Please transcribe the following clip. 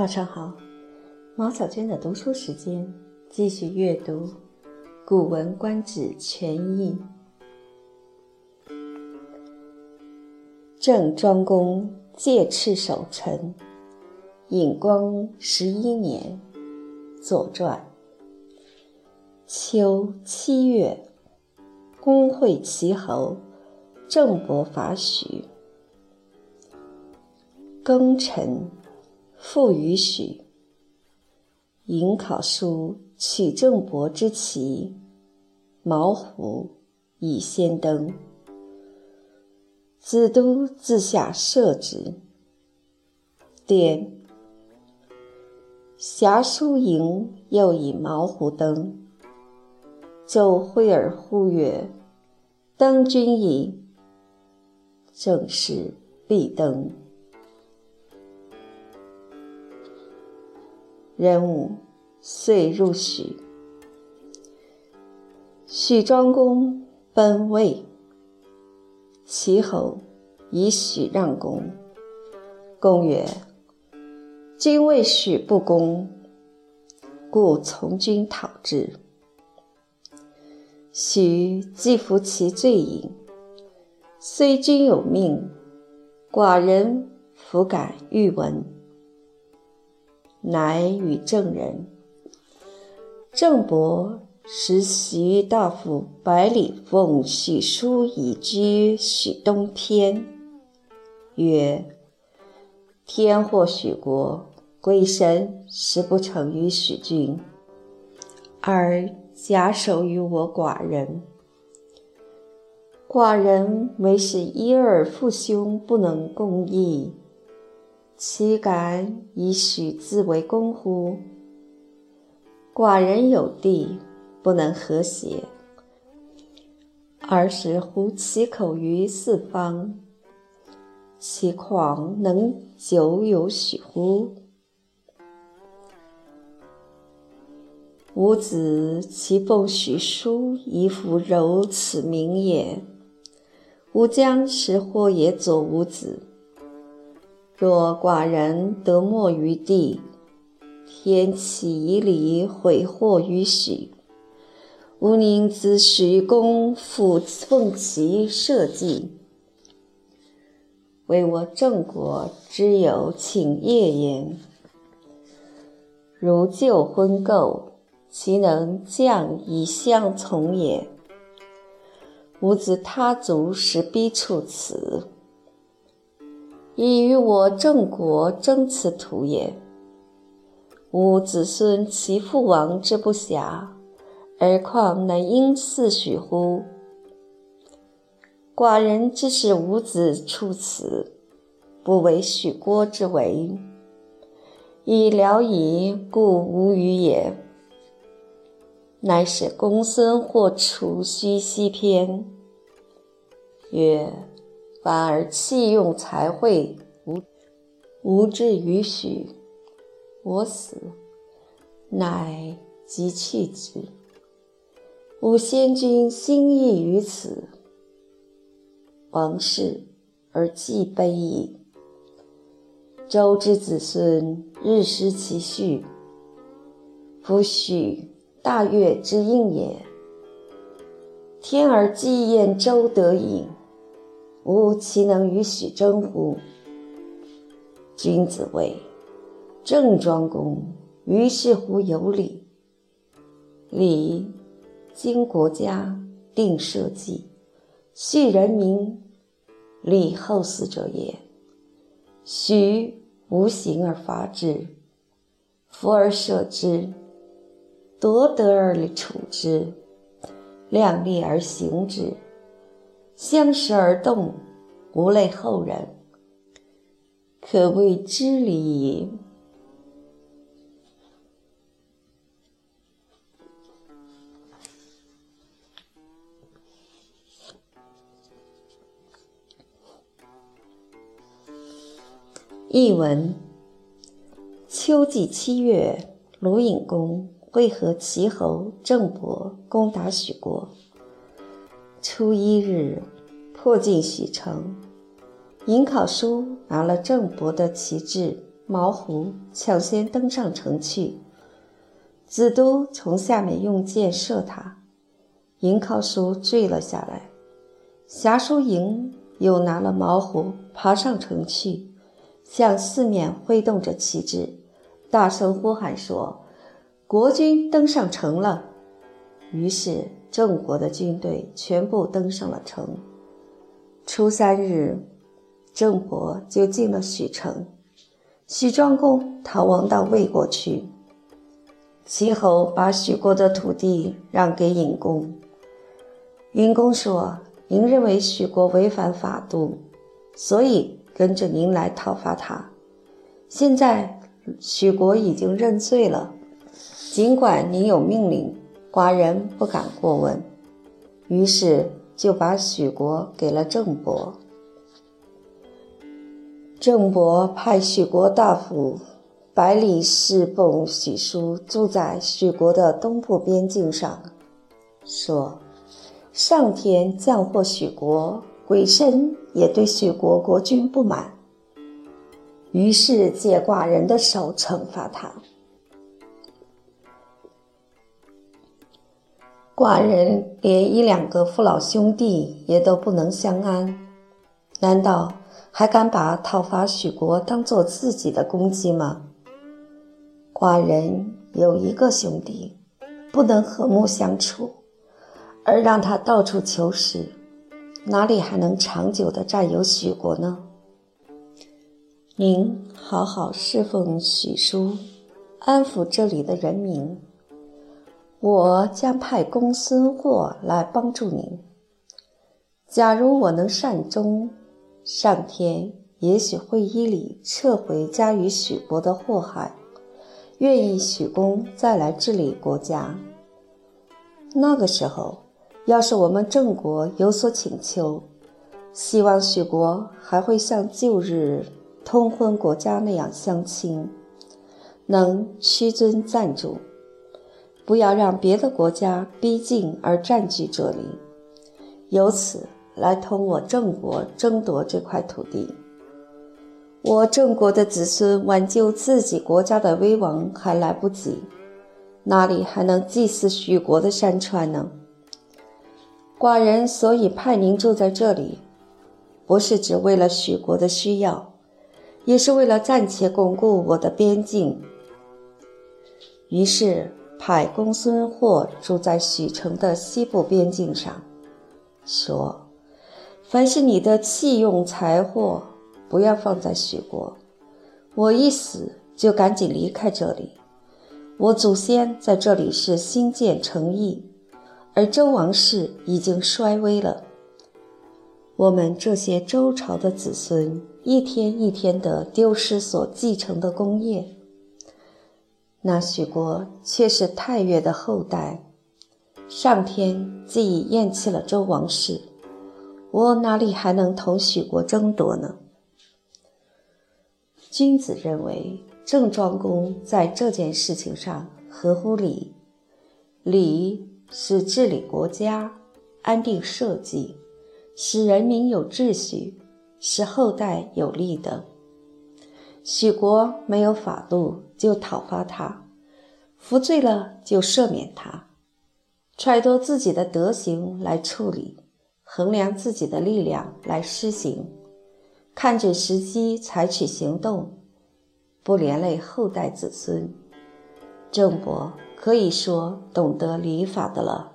早上好，毛小娟的读书时间，继续阅读《古文观止全译》。郑庄公戒斥守臣，隐光十一年，《左传》。秋七月，公会齐侯，郑伯伐许。庚辰。复于许，尹考叔取郑伯之旗，毛胡以先登。子都自下射之。典。侠书迎又以毛胡登。周惠而呼曰：“登君矣。”正是必登。人物遂入许。许庄公奔魏，齐侯以许让公。公曰：“君为许不公，故从君讨之。”许既服其罪矣，虽君有命，寡人弗敢欲闻。乃与郑人。郑伯使许大夫百里奉许书以居许东偏，曰：“天祸许国，鬼神实不成于许君，而假手于我寡人。寡人为使一儿父兄不能共议。”岂敢以许自为公乎？寡人有地，不能和谐，而使乎其口于四方，其况能久有许乎？吾子其奉许书以弗柔此名也。吾将使或也佐吾子。若寡人得没于地，天启以礼毁祸于许，吾宁自许公复奉其社稷，为我郑国之有请业焉。如旧婚垢，其能降以相从也？吾子他族使逼处此。以与我郑国争此土也。吾子孙其父王之不暇，而况能因嗣许乎？寡人之使吾子处此，不为许郭之为，以聊矣，故无语也。乃使公孙或处须西偏，曰。反而弃用才会，无无志于许。我死，乃即弃之。吾先君心意于此，王室而祭卑矣。周之子孙日失其序，夫许大悦之应也。天而祭宴周得矣。吾其能与许争乎？君子谓：郑庄公于是乎有礼。礼，经国家，定社稷，恤人民，礼后死者也。许无形而伐之，福而射之，夺德而处之，量力而行之。相识而动，无累后人，可谓知礼也。译文：秋季七月，鲁隐公会合齐侯郑伯，攻打许国。初一日，破进许城。尹考叔拿了郑伯的旗帜，毛胡抢先登上城去，子都从下面用箭射他，尹考叔坠了下来。侠叔营又拿了毛胡爬上城去，向四面挥动着旗帜，大声呼喊说：“国军登上城了！”于是郑国的军队全部登上了城。初三日。郑伯就进了许城，许庄公逃亡到魏国去。齐侯把许国的土地让给尹公。尹公说：“您认为许国违反法度，所以跟着您来讨伐他。现在许国已经认罪了，尽管您有命令，寡人不敢过问。于是就把许国给了郑伯。”郑伯派许国大夫百里侍奉许叔住在许国的东部边境上，说：“上天降祸许国，鬼神也对许国国君不满，于是借寡人的手惩罚他。寡人连一两个父老兄弟也都不能相安，难道？”还敢把讨伐许国当做自己的功绩吗？寡人有一个兄弟，不能和睦相处，而让他到处求食，哪里还能长久的占有许国呢？您好好侍奉许叔，安抚这里的人民，我将派公孙获来帮助您。假如我能善终。上天也许会依礼撤回加于许国的祸害，愿意许公再来治理国家。那个时候，要是我们郑国有所请求，希望许国还会像旧日通婚国家那样相亲，能屈尊赞助，不要让别的国家逼近而占据这里，由此。来同我郑国争夺这块土地，我郑国的子孙挽救自己国家的威王还来不及，哪里还能祭祀许国的山川呢？寡人所以派您住在这里，不是只为了许国的需要，也是为了暂且巩固我的边境。于是派公孙获住在许城的西部边境上，说。凡是你的器用财货，不要放在许国。我一死，就赶紧离开这里。我祖先在这里是兴建城邑，而周王室已经衰微了。我们这些周朝的子孙，一天一天地丢失所继承的功业。那许国却是太岳的后代，上天既已厌弃了周王室。我哪里还能同许国争夺呢？君子认为郑庄公在这件事情上合乎礼，礼是治理国家、安定社稷、使人民有秩序、使后代有利的。许国没有法度，就讨伐他；服罪了，就赦免他，揣度自己的德行来处理。衡量自己的力量来施行，看准时机采取行动，不连累后代子孙。郑伯可以说懂得礼法的了。